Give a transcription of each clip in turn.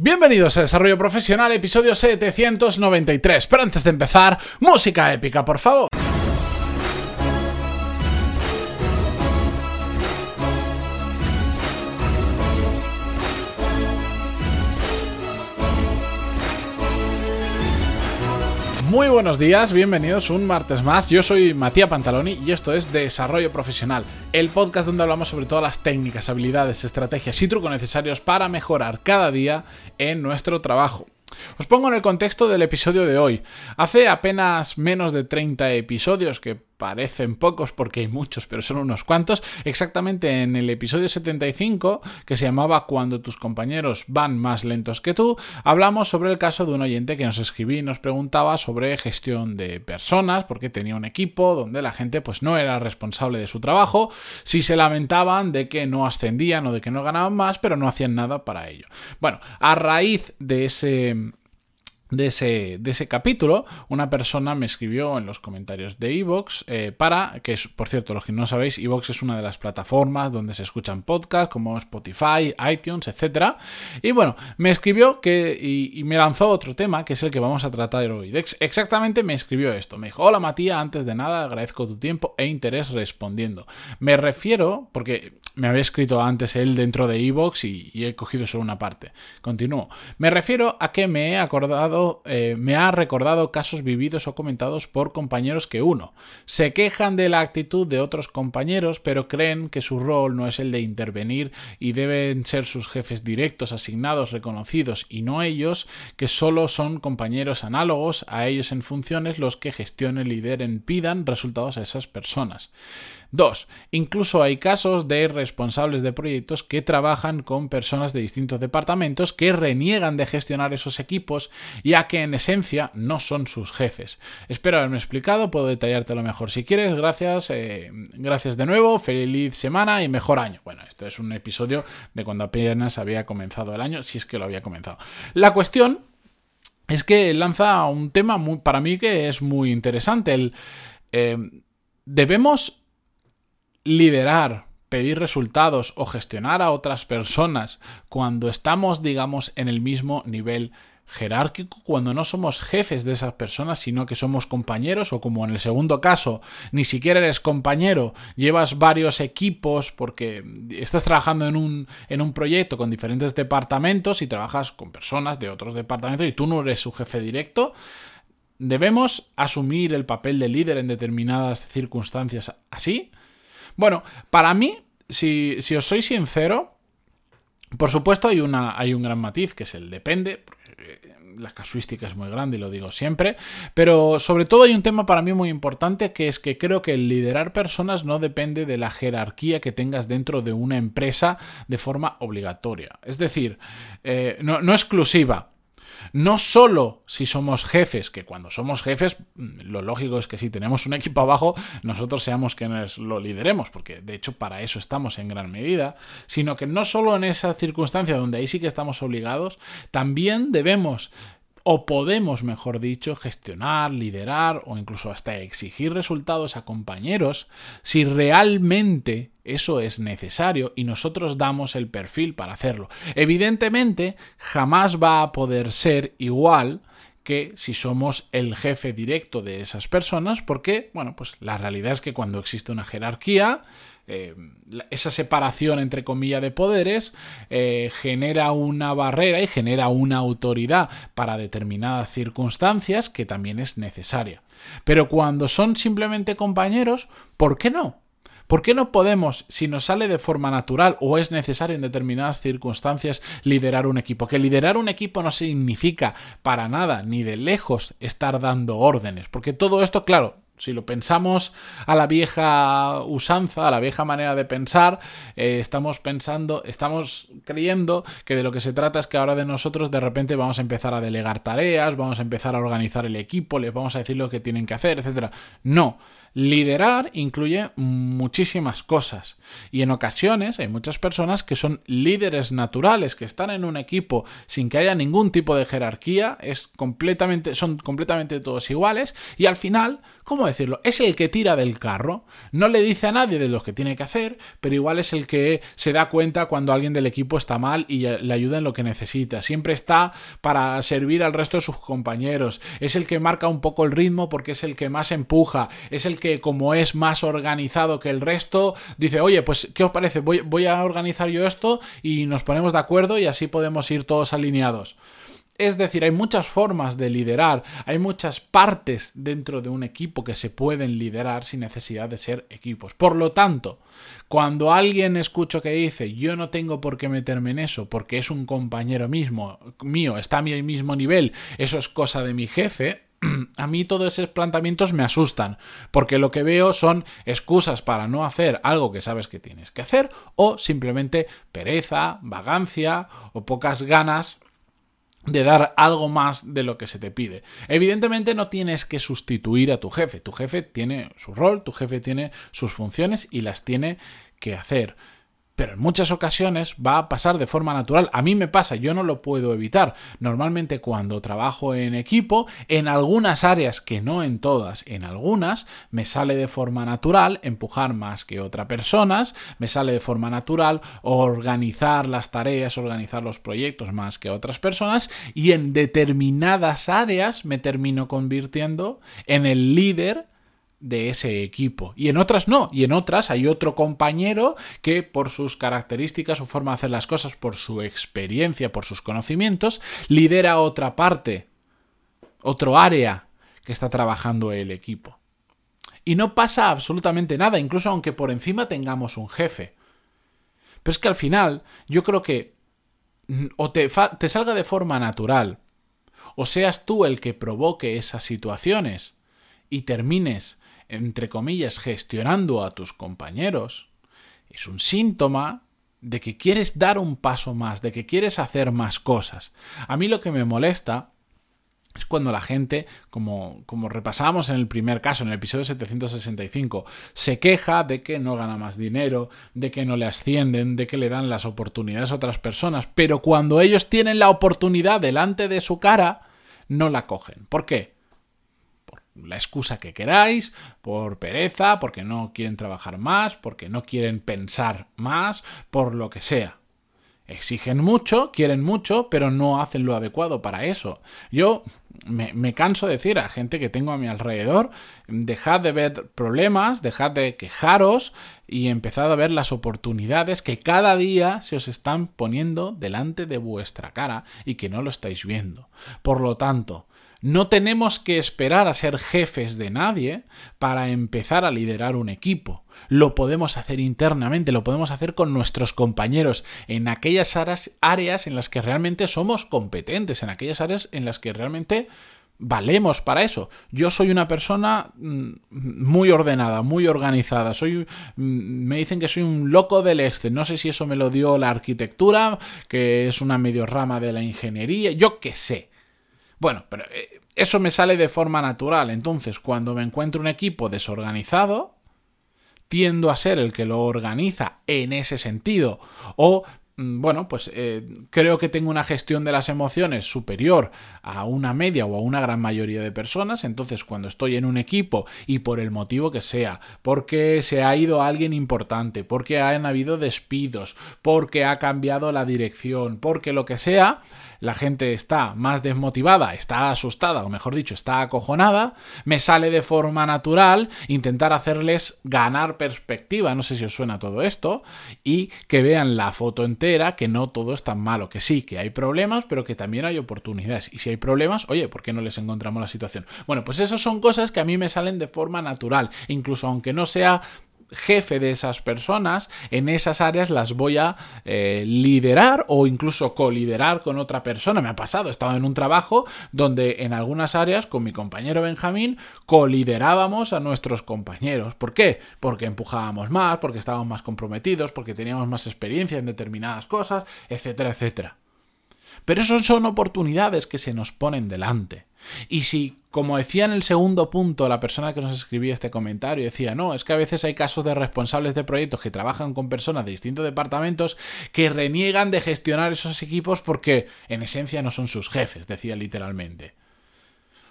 Bienvenidos a Desarrollo Profesional, episodio 793. Pero antes de empezar, música épica, por favor. Muy buenos días, bienvenidos un martes más. Yo soy Matías Pantaloni y esto es Desarrollo Profesional, el podcast donde hablamos sobre todas las técnicas, habilidades, estrategias y trucos necesarios para mejorar cada día en nuestro trabajo. Os pongo en el contexto del episodio de hoy. Hace apenas menos de 30 episodios que parecen pocos porque hay muchos, pero son unos cuantos. Exactamente en el episodio 75, que se llamaba Cuando tus compañeros van más lentos que tú, hablamos sobre el caso de un oyente que nos escribía y nos preguntaba sobre gestión de personas, porque tenía un equipo donde la gente pues no era responsable de su trabajo, si se lamentaban de que no ascendían o de que no ganaban más, pero no hacían nada para ello. Bueno, a raíz de ese de ese, de ese capítulo, una persona me escribió en los comentarios de Evox eh, para, que es, por cierto, los que no sabéis, Evox es una de las plataformas donde se escuchan podcasts como Spotify, iTunes, etc. Y bueno, me escribió que, y, me lanzó otro tema, que es el que vamos a tratar hoy. exactamente me escribió esto. Me dijo, hola Matías, antes de nada agradezco tu tiempo e interés respondiendo. Me refiero, porque me había escrito antes él dentro de Evox y, y he cogido solo una parte. Continúo. Me refiero a que me he acordado eh, me ha recordado casos vividos o comentados por compañeros que uno, se quejan de la actitud de otros compañeros, pero creen que su rol no es el de intervenir y deben ser sus jefes directos, asignados, reconocidos, y no ellos, que solo son compañeros análogos a ellos en funciones los que gestionen, lideren, pidan resultados a esas personas. 2. Incluso hay casos de responsables de proyectos que trabajan con personas de distintos departamentos que reniegan de gestionar esos equipos ya que en esencia no son sus jefes. Espero haberme explicado, puedo detallártelo mejor si quieres. Gracias, eh, gracias de nuevo, feliz semana y mejor año. Bueno, esto es un episodio de cuando apenas había comenzado el año, si es que lo había comenzado. La cuestión es que lanza un tema muy, para mí que es muy interesante. Eh, debemos liderar, pedir resultados o gestionar a otras personas cuando estamos, digamos, en el mismo nivel jerárquico cuando no somos jefes de esas personas, sino que somos compañeros o como en el segundo caso, ni siquiera eres compañero, llevas varios equipos porque estás trabajando en un, en un proyecto con diferentes departamentos y trabajas con personas de otros departamentos y tú no eres su jefe directo. ¿Debemos asumir el papel de líder en determinadas circunstancias así? Bueno, para mí, si, os soy sincero, por supuesto hay, una, hay un gran matiz que es el depende, eh, la casuística es muy grande y lo digo siempre, pero sobre todo hay un tema para mí muy importante que es que creo que el liderar personas no depende de la jerarquía que tengas dentro de una empresa de forma obligatoria. Es decir, eh, no exclusiva. No solo si somos jefes, que cuando somos jefes, mm, lo lógico es que si tenemos un equipo abajo, nosotros seamos quienes lo lideremos, porque de hecho para eso estamos en gran medida, sino que no solo en esa circunstancia donde ahí sí que estamos obligados, también debemos o podemos, mejor dicho, gestionar, liderar o incluso hasta exigir resultados a compañeros si realmente eso es necesario y nosotros damos el perfil para hacerlo. Evidentemente, jamás va a poder ser igual que si somos el jefe directo de esas personas, porque, bueno, pues la realidad es que cuando existe una jerarquía, eh, esa separación entre comillas de poderes eh, genera una barrera y genera una autoridad para determinadas circunstancias que también es necesaria. Pero cuando son simplemente compañeros, ¿por qué no? ¿Por qué no podemos, si nos sale de forma natural o es necesario en determinadas circunstancias, liderar un equipo? Que liderar un equipo no significa para nada, ni de lejos, estar dando órdenes, porque todo esto, claro, si lo pensamos a la vieja usanza, a la vieja manera de pensar, eh, estamos pensando, estamos creyendo que de lo que se trata es que ahora de nosotros de repente vamos a empezar a delegar tareas, vamos a empezar a organizar el equipo, les vamos a decir lo que tienen que hacer, etc. No, Liderar incluye muchísimas cosas. Y en ocasiones hay muchas personas que son líderes naturales, que están en un equipo sin que haya ningún tipo de jerarquía, es completamente, son completamente todos iguales y al final, ¿cómo decirlo? Es el que tira del carro, no le dice a nadie de lo que tiene que hacer, pero igual es el que se da cuenta cuando alguien del equipo está mal y le ayuda en lo que necesita, siempre está para servir al resto de sus compañeros, es el que marca un poco el ritmo porque es el que más empuja, es el que como es más organizado que el resto, dice, oye, pues, ¿qué os parece? Voy, voy a organizar yo esto y nos ponemos de acuerdo y así podemos ir todos alineados. Es decir, hay muchas formas de liderar, hay muchas partes dentro de un equipo que se pueden liderar sin necesidad de ser equipos. Por lo tanto, cuando alguien escucho que dice yo no tengo por qué meterme en eso porque es un compañero mismo, mío, está a mi mismo nivel, eso es cosa de mi jefe, a mí todos esos planteamientos me asustan, porque lo que veo son excusas para no hacer algo que sabes que tienes que hacer, o simplemente pereza, vagancia o pocas ganas de dar algo más de lo que se te pide. Evidentemente no tienes que sustituir a tu jefe, tu jefe tiene su rol, tu jefe tiene sus funciones y las tiene que hacer pero en muchas ocasiones va a pasar de forma natural. A mí me pasa, yo no lo puedo evitar. Normalmente cuando trabajo en equipo, en algunas áreas, que no en todas, en algunas, me sale de forma natural empujar más que otras personas, me sale de forma natural organizar las tareas, organizar los proyectos más que otras personas, y en determinadas áreas me termino convirtiendo en el líder de ese equipo. Y en otras no. Y en otras hay otro compañero que por sus características, su forma de hacer las cosas, por su experiencia, por sus conocimientos, lidera otra parte, otro área que está trabajando el equipo. Y no pasa absolutamente nada, incluso aunque por encima tengamos un jefe. Pero es que al final yo creo que mm, o te, te salga de forma natural, o seas tú el que provoque esas situaciones y termines entre comillas, gestionando a tus compañeros, es un síntoma de que quieres dar un paso más, de que quieres hacer más cosas. A mí lo que me molesta es cuando la gente, como, como repasábamos en el primer caso, en el episodio 765, se queja de que no gana más dinero, de que no le ascienden, de que le dan las oportunidades a otras personas, pero cuando ellos tienen la oportunidad delante de su cara, no la cogen. ¿Por qué? La excusa que queráis, por pereza, porque no quieren trabajar más, porque no quieren pensar más, por lo que sea. Exigen mucho, quieren mucho, pero no hacen lo adecuado para eso. Yo me, canso de decir a gente que tengo a mi alrededor, dejad de ver problemas, dejad de quejaros y empezad a ver las oportunidades que cada día se os están poniendo delante de vuestra cara y que no lo estáis viendo. Por lo tanto, no tenemos que esperar a ser jefes de nadie para empezar a liderar un equipo. Lo podemos hacer internamente, lo podemos hacer con nuestros compañeros en aquellas áreas en las que realmente somos competentes, en aquellas áreas en las que realmente valemos para eso. Yo soy una persona mm, muy ordenada, muy organizada. Soy, mm, me dicen que soy un loco del este. No sé si eso me lo dio la arquitectura, que es una medio rama de la ingeniería. Yo qué sé. Bueno, pero eh, eso me sale de forma natural. Entonces, cuando me encuentro un equipo desorganizado, tiendo a ser el que lo organiza en ese sentido. O, mm, bueno, pues eh, creo que tengo una gestión de las emociones superior a una media o a una gran mayoría de personas. Entonces, cuando estoy en un equipo y por el motivo que sea, porque se ha ido alguien importante, porque han habido despidos, porque ha cambiado la dirección, porque lo que sea, la gente está más desmotivada, está asustada, o mejor dicho, está acojonada, me sale de forma natural intentar hacerles ganar perspectiva, no sé si os suena todo esto, y que vean la foto entera, que no todo es tan malo, que sí, que hay problemas, pero que también hay oportunidades. Y si hay problemas, oye, ¿por qué no les encontramos la situación? Bueno, pues esas son cosas que a mí me salen de forma natural, incluso aunque no sea jefe de esas personas, en esas áreas las voy a eh, liderar o incluso coliderar con otra persona. Me ha pasado, he estado en un trabajo donde en algunas áreas con mi compañero Benjamín coliderábamos a nuestros compañeros. ¿Por qué? Porque empujábamos más, porque estábamos más comprometidos, porque teníamos más experiencia en determinadas cosas, etcétera, etcétera. Pero eso son oportunidades que se nos ponen delante. Y si, como decía en el segundo punto la persona que nos escribía este comentario, decía, no, es que a veces hay casos de responsables de proyectos que trabajan con personas de distintos departamentos que reniegan de gestionar esos equipos porque en esencia no son sus jefes, decía literalmente.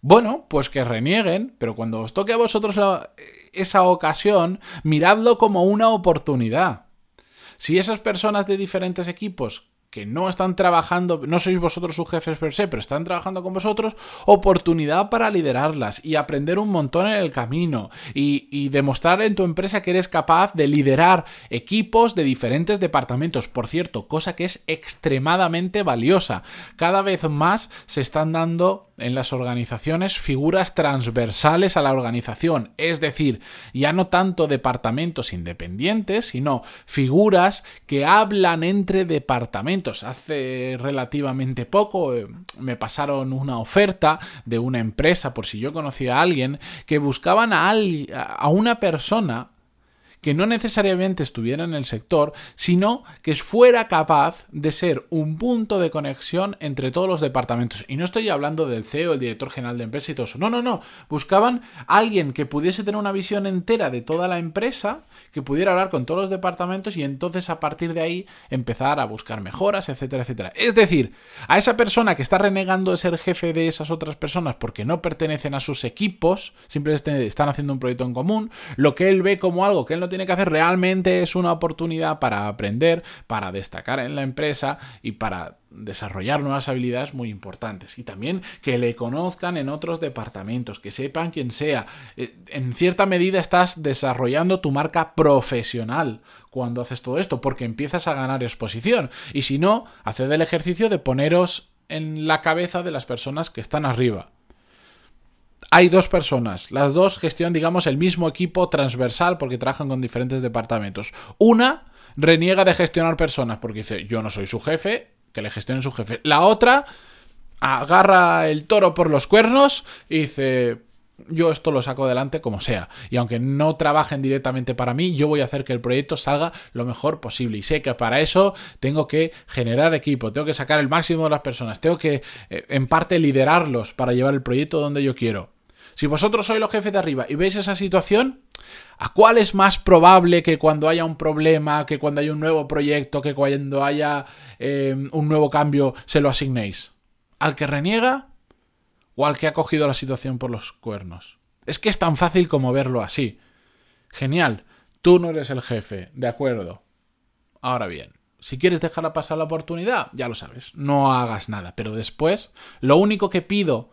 Bueno, pues que renieguen, pero cuando os toque a vosotros esa ocasión, miradlo como una oportunidad. Si esas personas de diferentes equipos que no están trabajando, no sois vosotros sus jefes per se, pero están trabajando con vosotros, oportunidad para liderarlas y aprender un montón en el camino y, demostrar en tu empresa que eres capaz de liderar equipos de diferentes departamentos. Por cierto, cosa que es extremadamente valiosa. Cada vez más se están dando en las organizaciones figuras transversales a la organización, es decir, ya no tanto departamentos independientes, sino figuras que hablan entre departamentos. Hace relativamente poco eh, me pasaron una oferta de una empresa, por si yo conocía a alguien, que buscaban a, a una persona que no necesariamente estuviera en el sector, sino que fuera capaz de ser un punto de conexión entre todos los departamentos. Y no estoy hablando del CEO, el director general de empresa y todo eso. No, no, no. Buscaban a alguien que pudiese tener una visión entera de toda la empresa, que pudiera hablar con todos los departamentos y entonces a partir de ahí empezar a buscar mejoras, etcétera, etcétera. Es decir, a esa persona que está renegando de ser jefe de esas otras personas porque no pertenecen a sus equipos, simplemente están haciendo un proyecto en común, lo que él ve como algo que él no tiene que hacer realmente es una oportunidad para aprender, para destacar en la empresa y para desarrollar nuevas habilidades muy importantes y también que le conozcan en otros departamentos, que sepan quién sea. Eh, en cierta medida estás desarrollando tu marca profesional cuando haces todo esto, porque empiezas a ganar exposición. Y si no, haced el ejercicio de poneros en la cabeza de las personas que están arriba hay dos personas, las dos gestionan, digamos, el mismo equipo transversal porque trabajan con diferentes departamentos. Una reniega de gestionar personas porque dice, yo no soy su jefe, que le gestionen su jefe. La otra agarra el toro por los cuernos y dice, yo esto lo saco adelante como sea. Y aunque no trabajen directamente para mí, yo voy a hacer que el proyecto salga lo mejor posible. Y sé que para eso tengo que generar equipo, tengo que sacar el máximo de las personas, tengo que eh, en parte liderarlos para llevar el proyecto donde yo quiero. Si vosotros sois los jefes de arriba y veis esa situación, ¿a cuál es más probable que cuando haya un problema, que cuando haya un nuevo proyecto, que cuando haya eh, un nuevo cambio, se lo asignéis? ¿Al que reniega o al que ha cogido la situación por los cuernos? Es que es tan fácil como verlo así. Genial, tú no eres el jefe, de acuerdo. Ahora bien, si quieres dejar pasar la oportunidad, ya lo sabes, no hagas nada. Pero después, lo único que pido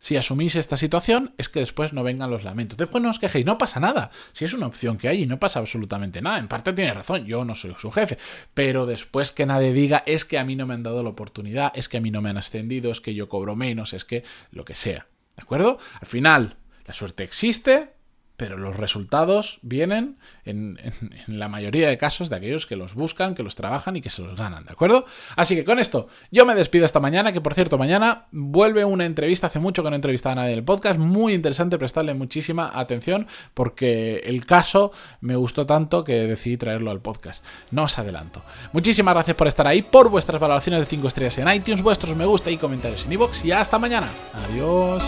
si asumís esta situación es que después no vengan los lamentos. Después no os quejéis, no pasa nada. Si es una opción que hay y no pasa absolutamente nada. En parte tiene razón, yo no soy su jefe. Pero después que nadie diga es que a mí no me han dado la oportunidad, es que a mí no me han ascendido, es que yo cobro menos, es que lo que sea. ¿De acuerdo? Al final, la suerte existe, pero los resultados vienen en, la mayoría de casos de aquellos que los buscan, que los trabajan y que se los ganan, ¿de acuerdo? Así que con esto yo me despido esta mañana, que por cierto mañana vuelve una entrevista, hace mucho que no entrevistaba a nadie en el podcast, muy interesante, prestarle muchísima atención porque el caso me gustó tanto que decidí traerlo al podcast. No os adelanto. Muchísimas gracias por estar ahí, por vuestras valoraciones de 5 estrellas en iTunes, vuestros me gusta y comentarios en iVoox y hasta mañana. Adiós.